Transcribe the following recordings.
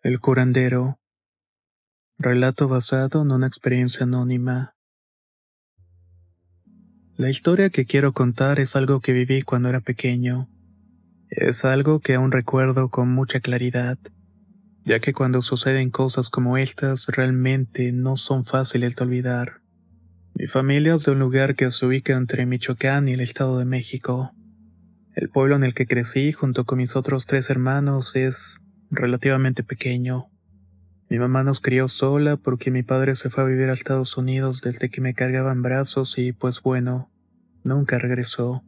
El curandero. Relato basado en una experiencia anónima. La historia que quiero contar es algo que viví cuando era pequeño. Es algo que aún recuerdo con mucha claridad, ya que cuando suceden cosas como estas realmente no son fáciles de olvidar. Mi familia es de un lugar que se ubica entre Michoacán y el Estado de México. El pueblo en el que crecí junto con mis otros tres hermanos es relativamente pequeño. Mi mamá nos crió sola porque mi padre se fue a vivir a Estados Unidos desde que me cargaba en brazos y pues bueno, nunca regresó.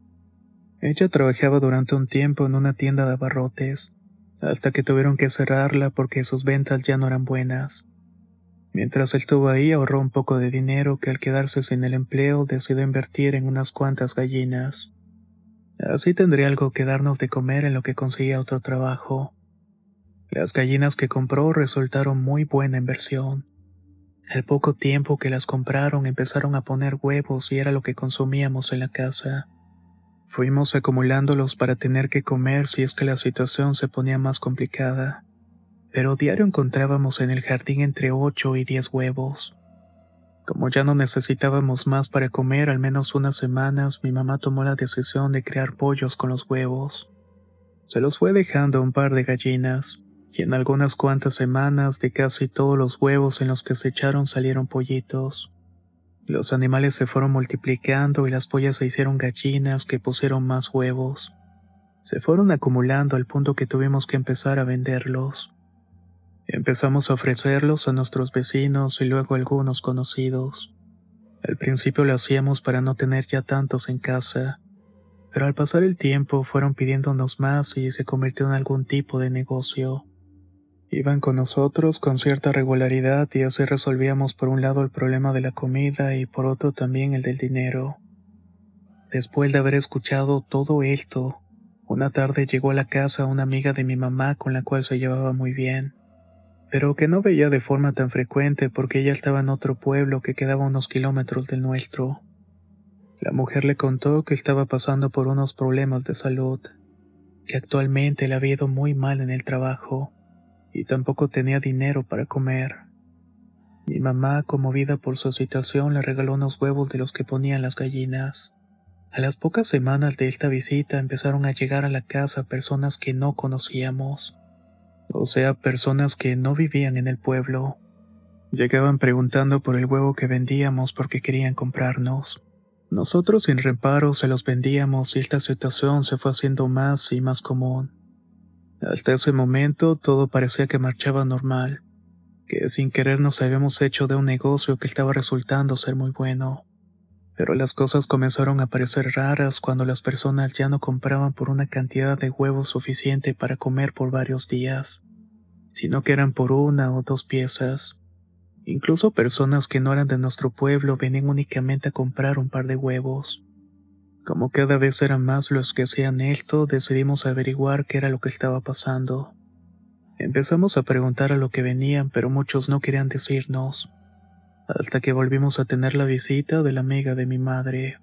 Ella trabajaba durante un tiempo en una tienda de abarrotes, hasta que tuvieron que cerrarla porque sus ventas ya no eran buenas. Mientras estuvo ahí ahorró un poco de dinero que al quedarse sin el empleo decidió invertir en unas cuantas gallinas. Así tendría algo que darnos de comer en lo que conseguía otro trabajo. Las gallinas que compró resultaron muy buena inversión. Al poco tiempo que las compraron empezaron a poner huevos y era lo que consumíamos en la casa. Fuimos acumulándolos para tener que comer si es que la situación se ponía más complicada pero diario encontrábamos en el jardín entre ocho y diez huevos. Como ya no necesitábamos más para comer al menos unas semanas, mi mamá tomó la decisión de crear pollos con los huevos. Se los fue dejando un par de gallinas, y en algunas cuantas semanas de casi todos los huevos en los que se echaron salieron pollitos. Los animales se fueron multiplicando y las pollas se hicieron gallinas que pusieron más huevos. Se fueron acumulando al punto que tuvimos que empezar a venderlos. Empezamos a ofrecerlos a nuestros vecinos y luego a algunos conocidos. Al principio lo hacíamos para no tener ya tantos en casa, pero al pasar el tiempo fueron pidiéndonos más y se convirtió en algún tipo de negocio. Iban con nosotros con cierta regularidad y así resolvíamos por un lado el problema de la comida y por otro también el del dinero. Después de haber escuchado todo esto, una tarde llegó a la casa una amiga de mi mamá con la cual se llevaba muy bien pero que no veía de forma tan frecuente porque ella estaba en otro pueblo que quedaba unos kilómetros del nuestro. La mujer le contó que estaba pasando por unos problemas de salud, que actualmente le había ido muy mal en el trabajo y tampoco tenía dinero para comer. Mi mamá, conmovida por su situación, le regaló unos huevos de los que ponían las gallinas. A las pocas semanas de esta visita empezaron a llegar a la casa personas que no conocíamos o sea, personas que no vivían en el pueblo. Llegaban preguntando por el huevo que vendíamos porque querían comprarnos. Nosotros sin reparo se los vendíamos y esta situación se fue haciendo más y más común. Hasta ese momento todo parecía que marchaba normal, que sin querer nos habíamos hecho de un negocio que estaba resultando ser muy bueno. Pero las cosas comenzaron a parecer raras cuando las personas ya no compraban por una cantidad de huevos suficiente para comer por varios días, sino que eran por una o dos piezas. Incluso personas que no eran de nuestro pueblo venían únicamente a comprar un par de huevos. Como cada vez eran más los que hacían esto, decidimos averiguar qué era lo que estaba pasando. Empezamos a preguntar a lo que venían, pero muchos no querían decirnos hasta que volvimos a tener la visita de la amiga de mi madre.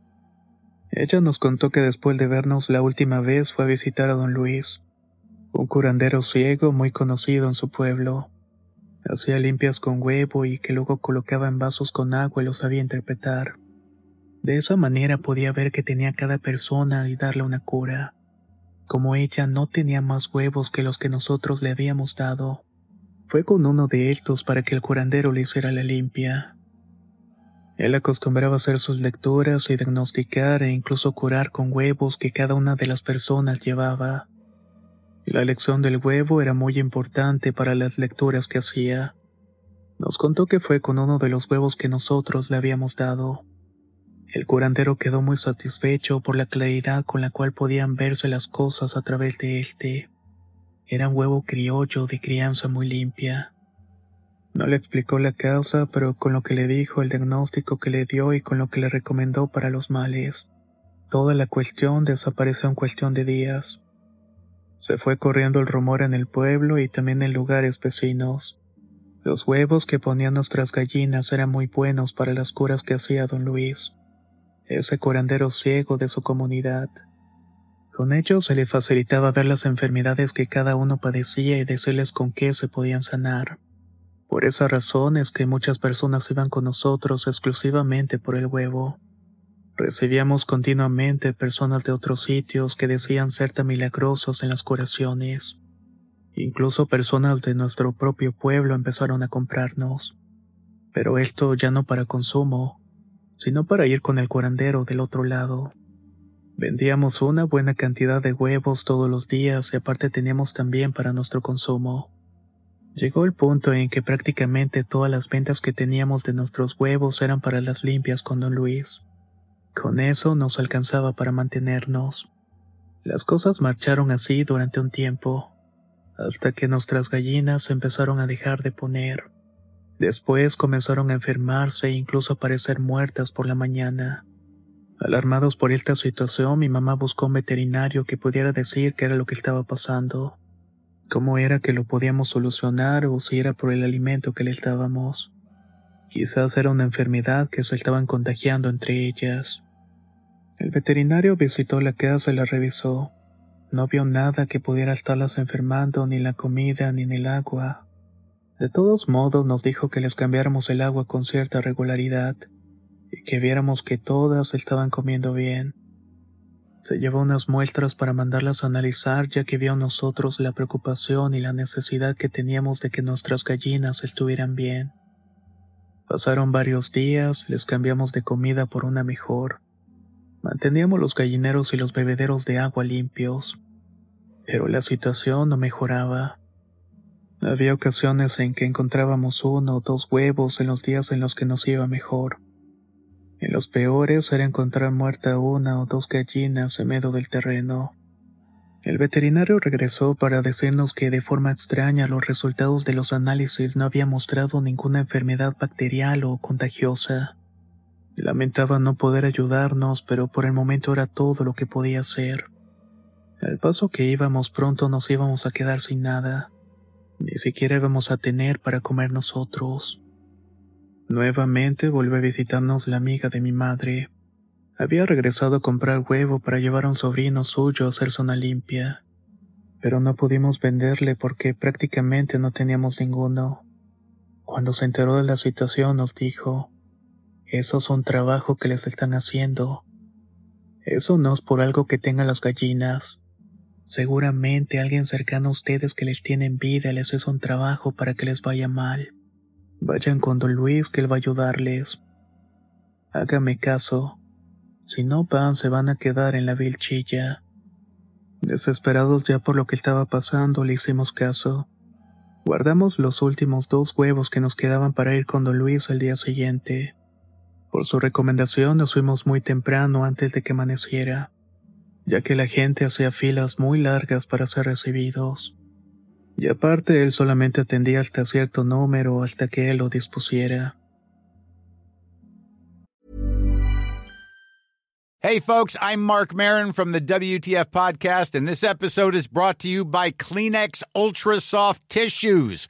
Ella nos contó que después de vernos la última vez fue a visitar a don Luis, un curandero ciego muy conocido en su pueblo. Hacía limpias con huevo y que luego colocaba en vasos con agua y lo sabía interpretar. De esa manera podía ver que tenía cada persona y darle una cura. Como ella no tenía más huevos que los que nosotros le habíamos dado, fue con uno de estos para que el curandero le hiciera la limpia. Él acostumbraba hacer sus lecturas y diagnosticar e incluso curar con huevos que cada una de las personas llevaba. La elección del huevo era muy importante para las lecturas que hacía. Nos contó que fue con uno de los huevos que nosotros le habíamos dado. El curandero quedó muy satisfecho por la claridad con la cual podían verse las cosas a través de este. Era un huevo criollo de crianza muy limpia. No le explicó la causa, pero con lo que le dijo, el diagnóstico que le dio y con lo que le recomendó para los males, toda la cuestión desapareció en cuestión de días. Se fue corriendo el rumor en el pueblo y también en lugares vecinos. Los huevos que ponían nuestras gallinas eran muy buenos para las curas que hacía don Luis ese curandero ciego de su comunidad. Con ellos se le facilitaba ver las enfermedades que cada uno padecía y decirles con qué se podían sanar. Por esa razón es que muchas personas iban con nosotros exclusivamente por el huevo. Recibíamos continuamente personas de otros sitios que decían ser tan milagrosos en las curaciones. Incluso personas de nuestro propio pueblo empezaron a comprarnos. Pero esto ya no para consumo, sino para ir con el curandero del otro lado. Vendíamos una buena cantidad de huevos todos los días y aparte teníamos también para nuestro consumo. Llegó el punto en que prácticamente todas las ventas que teníamos de nuestros huevos eran para las limpias con don Luis. Con eso nos alcanzaba para mantenernos. Las cosas marcharon así durante un tiempo, hasta que nuestras gallinas empezaron a dejar de poner. Después comenzaron a enfermarse e incluso a parecer muertas por la mañana. Alarmados por esta situación, mi mamá buscó un veterinario que pudiera decir qué era lo que estaba pasando, cómo era que lo podíamos solucionar o si era por el alimento que les dábamos. Quizás era una enfermedad que se estaban contagiando entre ellas. El veterinario visitó la casa y la revisó. No vio nada que pudiera estarlas enfermando ni la comida ni en el agua. De todos modos nos dijo que les cambiáramos el agua con cierta regularidad y que viéramos que todas estaban comiendo bien. Se llevó unas muestras para mandarlas a analizar ya que vio nosotros la preocupación y la necesidad que teníamos de que nuestras gallinas estuvieran bien. Pasaron varios días, les cambiamos de comida por una mejor. Manteníamos los gallineros y los bebederos de agua limpios. Pero la situación no mejoraba. Había ocasiones en que encontrábamos uno o dos huevos en los días en los que nos iba mejor. En los peores era encontrar muerta una o dos gallinas en medio del terreno. El veterinario regresó para decirnos que de forma extraña los resultados de los análisis no habían mostrado ninguna enfermedad bacterial o contagiosa. Lamentaba no poder ayudarnos, pero por el momento era todo lo que podía hacer. Al paso que íbamos pronto nos íbamos a quedar sin nada. Ni siquiera íbamos a tener para comer nosotros. Nuevamente volvió a visitarnos la amiga de mi madre. Había regresado a comprar huevo para llevar a un sobrino suyo a hacer zona limpia, pero no pudimos venderle porque prácticamente no teníamos ninguno. Cuando se enteró de la situación nos dijo, eso es un trabajo que les están haciendo. Eso no es por algo que tengan las gallinas. Seguramente alguien cercano a ustedes que les tiene envidia les hace un trabajo para que les vaya mal. Vayan con don Luis que él va a ayudarles. Hágame caso. Si no van, se van a quedar en la vilchilla. Desesperados ya por lo que estaba pasando, le hicimos caso. Guardamos los últimos dos huevos que nos quedaban para ir con don Luis el día siguiente. Por su recomendación nos fuimos muy temprano antes de que amaneciera ya que la gente hacía filas muy largas para ser recibidos. Y aparte él solamente atendía hasta cierto número hasta que él lo dispusiera. Hey folks, I'm Mark Marin from the WTF podcast and this episode is brought to you by Kleenex Ultra Soft Tissues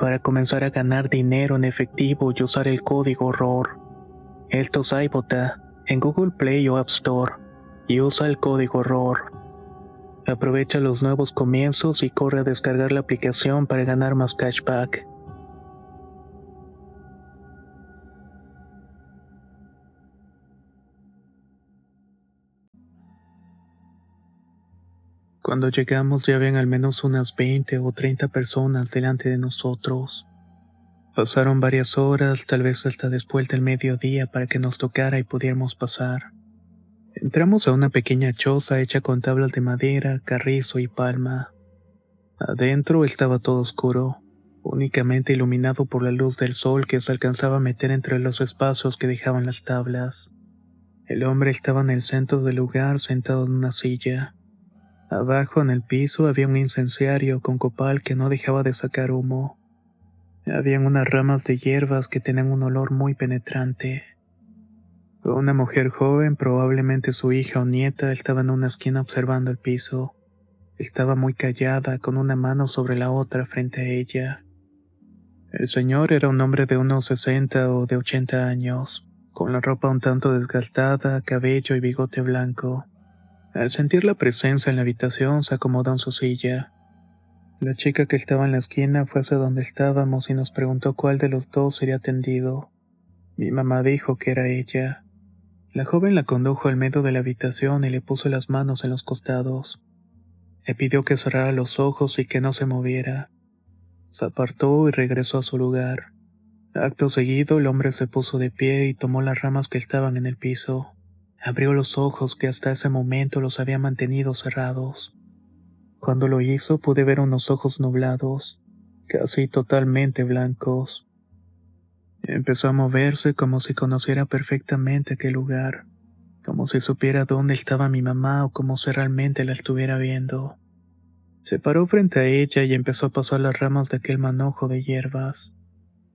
para comenzar a ganar dinero en efectivo y usar el código ROR. Esto es en Google Play o App Store y usa el código ROR. Aprovecha los nuevos comienzos y corre a descargar la aplicación para ganar más cashback. Cuando llegamos ya habían al menos unas 20 o 30 personas delante de nosotros. Pasaron varias horas, tal vez hasta después del mediodía, para que nos tocara y pudiéramos pasar. Entramos a una pequeña choza hecha con tablas de madera, carrizo y palma. Adentro estaba todo oscuro, únicamente iluminado por la luz del sol que se alcanzaba a meter entre los espacios que dejaban las tablas. El hombre estaba en el centro del lugar sentado en una silla. Abajo en el piso había un incenciario con copal que no dejaba de sacar humo. Habían unas ramas de hierbas que tenían un olor muy penetrante. Una mujer joven, probablemente su hija o nieta, estaba en una esquina observando el piso. Estaba muy callada, con una mano sobre la otra frente a ella. El señor era un hombre de unos sesenta o de ochenta años, con la ropa un tanto desgastada, cabello y bigote blanco. Al sentir la presencia en la habitación, se acomodó en su silla. La chica que estaba en la esquina fue hacia donde estábamos y nos preguntó cuál de los dos sería atendido. Mi mamá dijo que era ella. La joven la condujo al medio de la habitación y le puso las manos en los costados. Le pidió que cerrara los ojos y que no se moviera. Se apartó y regresó a su lugar. Acto seguido, el hombre se puso de pie y tomó las ramas que estaban en el piso. Abrió los ojos que hasta ese momento los había mantenido cerrados. Cuando lo hizo pude ver unos ojos nublados, casi totalmente blancos. Empezó a moverse como si conociera perfectamente aquel lugar, como si supiera dónde estaba mi mamá o como si realmente la estuviera viendo. Se paró frente a ella y empezó a pasar las ramas de aquel manojo de hierbas,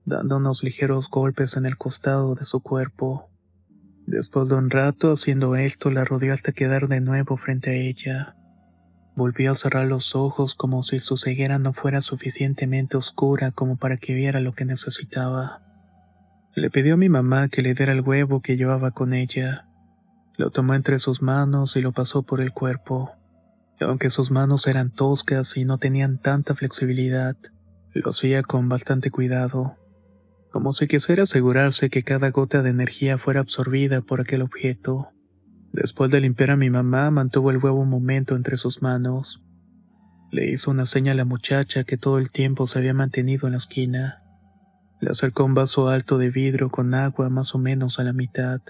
dando unos ligeros golpes en el costado de su cuerpo. Después de un rato haciendo esto, la rodeó hasta quedar de nuevo frente a ella. Volvió a cerrar los ojos como si su ceguera no fuera suficientemente oscura como para que viera lo que necesitaba. Le pidió a mi mamá que le diera el huevo que llevaba con ella. Lo tomó entre sus manos y lo pasó por el cuerpo. Aunque sus manos eran toscas y no tenían tanta flexibilidad, lo hacía con bastante cuidado, como si quisiera asegurarse que cada gota de energía fuera absorbida por aquel objeto. Después de limpiar a mi mamá, mantuvo el huevo un momento entre sus manos. Le hizo una seña a la muchacha que todo el tiempo se había mantenido en la esquina. Le acercó un vaso alto de vidrio con agua más o menos a la mitad.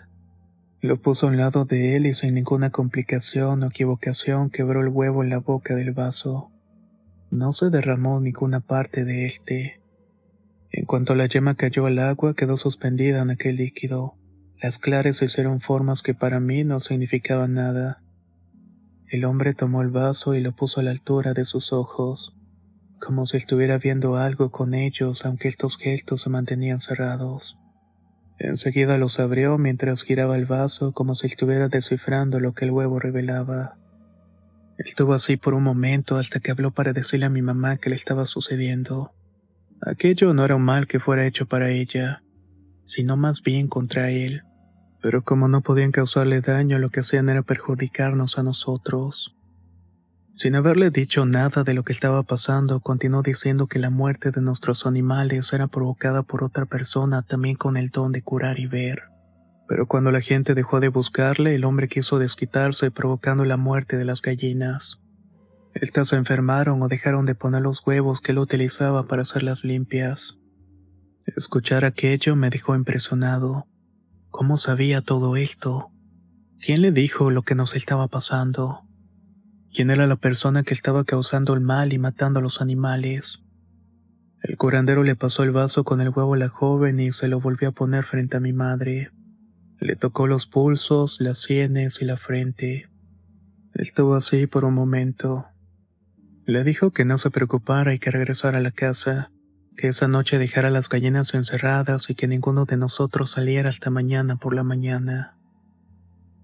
Lo puso a un lado de él y sin ninguna complicación o equivocación quebró el huevo en la boca del vaso. No se derramó ninguna parte de este. En cuanto la yema cayó al agua, quedó suspendida en aquel líquido. Las claras hicieron formas que para mí no significaban nada. El hombre tomó el vaso y lo puso a la altura de sus ojos, como si estuviera viendo algo con ellos, aunque estos gestos se mantenían cerrados. Enseguida los abrió mientras giraba el vaso como si estuviera descifrando lo que el huevo revelaba. Estuvo así por un momento hasta que habló para decirle a mi mamá que le estaba sucediendo. Aquello no era un mal que fuera hecho para ella, sino más bien contra él. Pero como no podían causarle daño, lo que hacían era perjudicarnos a nosotros. Sin haberle dicho nada de lo que estaba pasando, continuó diciendo que la muerte de nuestros animales era provocada por otra persona también con el don de curar y ver. Pero cuando la gente dejó de buscarle, el hombre quiso desquitarse provocando la muerte de las gallinas. Estas se enfermaron o dejaron de poner los huevos que él utilizaba para hacerlas limpias. Escuchar aquello me dejó impresionado. ¿Cómo sabía todo esto? ¿Quién le dijo lo que nos estaba pasando? quién era la persona que estaba causando el mal y matando a los animales. El curandero le pasó el vaso con el huevo a la joven y se lo volvió a poner frente a mi madre. Le tocó los pulsos, las sienes y la frente. Estuvo así por un momento. Le dijo que no se preocupara y que regresara a la casa, que esa noche dejara las gallinas encerradas y que ninguno de nosotros saliera hasta mañana por la mañana.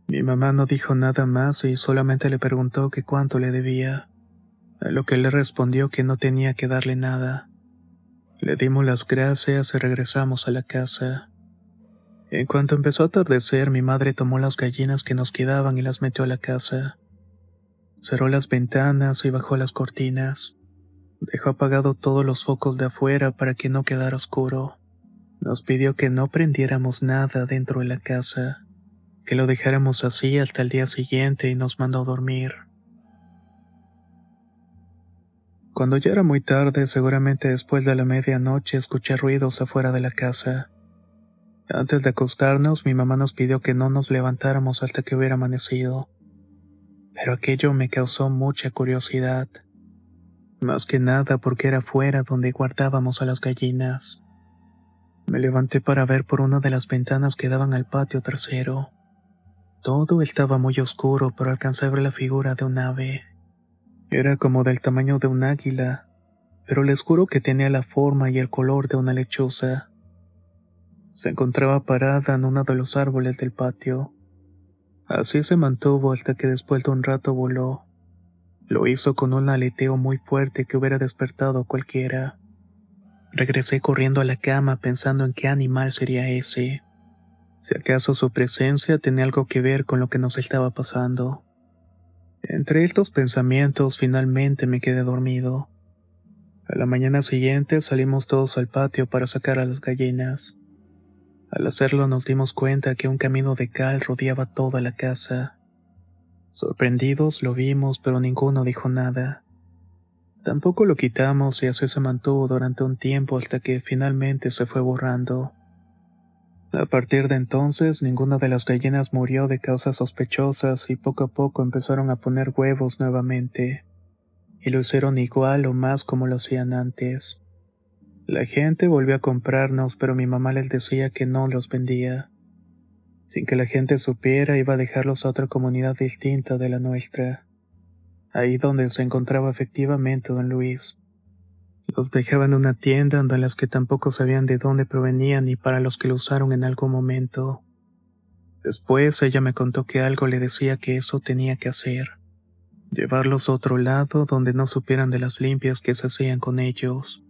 Mi mamá no dijo nada más y solamente le preguntó que cuánto le debía, a lo que le respondió que no tenía que darle nada. Le dimos las gracias y regresamos a la casa. En cuanto empezó a atardecer, mi madre tomó las gallinas que nos quedaban y las metió a la casa. Cerró las ventanas y bajó las cortinas. Dejó apagado todos los focos de afuera para que no quedara oscuro. Nos pidió que no prendiéramos nada dentro de la casa que lo dejáramos así hasta el día siguiente y nos mandó dormir. Cuando ya era muy tarde, seguramente después de la medianoche, escuché ruidos afuera de la casa. Antes de acostarnos, mi mamá nos pidió que no nos levantáramos hasta que hubiera amanecido. Pero aquello me causó mucha curiosidad. Más que nada porque era fuera donde guardábamos a las gallinas. Me levanté para ver por una de las ventanas que daban al patio trasero. Todo estaba muy oscuro, pero alcancé a ver la figura de un ave. Era como del tamaño de un águila, pero les juro que tenía la forma y el color de una lechuza. Se encontraba parada en uno de los árboles del patio. Así se mantuvo hasta que después de un rato voló. Lo hizo con un aleteo muy fuerte que hubiera despertado a cualquiera. Regresé corriendo a la cama pensando en qué animal sería ese si acaso su presencia tenía algo que ver con lo que nos estaba pasando. Entre estos pensamientos finalmente me quedé dormido. A la mañana siguiente salimos todos al patio para sacar a las gallinas. Al hacerlo nos dimos cuenta que un camino de cal rodeaba toda la casa. Sorprendidos lo vimos, pero ninguno dijo nada. Tampoco lo quitamos y así se mantuvo durante un tiempo hasta que finalmente se fue borrando. A partir de entonces, ninguna de las gallinas murió de causas sospechosas y poco a poco empezaron a poner huevos nuevamente. Y lo hicieron igual o más como lo hacían antes. La gente volvió a comprarnos, pero mi mamá les decía que no los vendía. Sin que la gente supiera, iba a dejarlos a otra comunidad distinta de la nuestra. Ahí donde se encontraba efectivamente don Luis. Los dejaba en una tienda en las que tampoco sabían de dónde provenían ni para los que lo usaron en algún momento. Después ella me contó que algo le decía que eso tenía que hacer. Llevarlos a otro lado donde no supieran de las limpias que se hacían con ellos.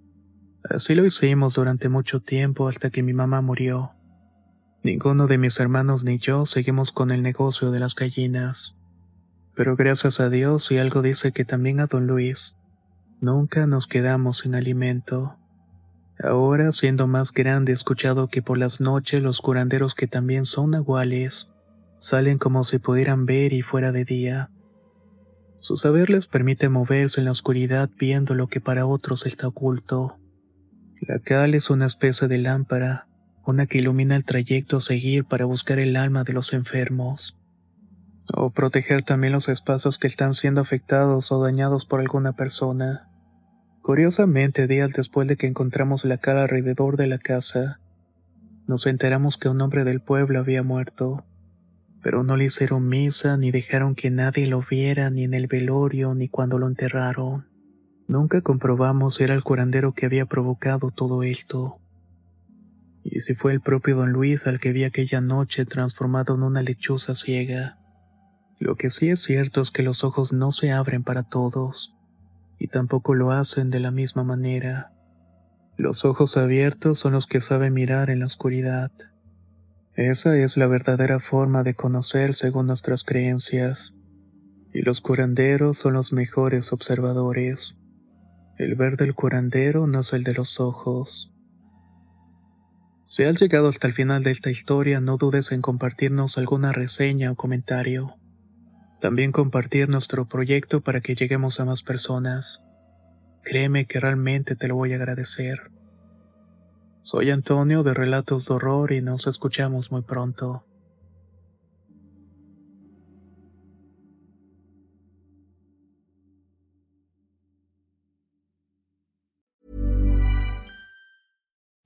Así lo hicimos durante mucho tiempo hasta que mi mamá murió. Ninguno de mis hermanos ni yo seguimos con el negocio de las gallinas. Pero gracias a Dios y algo dice que también a don Luis, nunca nos quedamos sin alimento. Ahora, siendo más grande, he escuchado que por las noches los curanderos que también son nahuales, salen como si pudieran ver y fuera de día. Su saber les permite moverse en la oscuridad viendo lo que para otros está oculto. La cal es una especie de lámpara, una que ilumina el trayecto a seguir para buscar el alma de los enfermos. O proteger también los espacios que están siendo afectados o dañados por alguna persona. Curiosamente, días después de que encontramos la cal alrededor de la casa, nos enteramos que un hombre del pueblo había muerto, pero no le hicieron misa ni dejaron que nadie lo viera ni en el velorio ni cuando lo enterraron. Nunca comprobamos si era el curandero que había provocado todo esto. Y si fue el propio don Luis al que vi aquella noche transformado en una lechuza ciega. Lo que sí es cierto es que los ojos no se abren para todos, y tampoco lo hacen de la misma manera. Los ojos abiertos son los que saben mirar en la oscuridad. Esa es la verdadera forma de conocer según nuestras creencias. Y los curanderos son los mejores observadores. El ver del curandero no es el de los ojos. Si has llegado hasta el final de esta historia, no dudes en compartirnos alguna reseña o comentario. También compartir nuestro proyecto para que lleguemos a más personas. Créeme que realmente te lo voy a agradecer. Soy Antonio de Relatos de Horror y nos escuchamos muy pronto.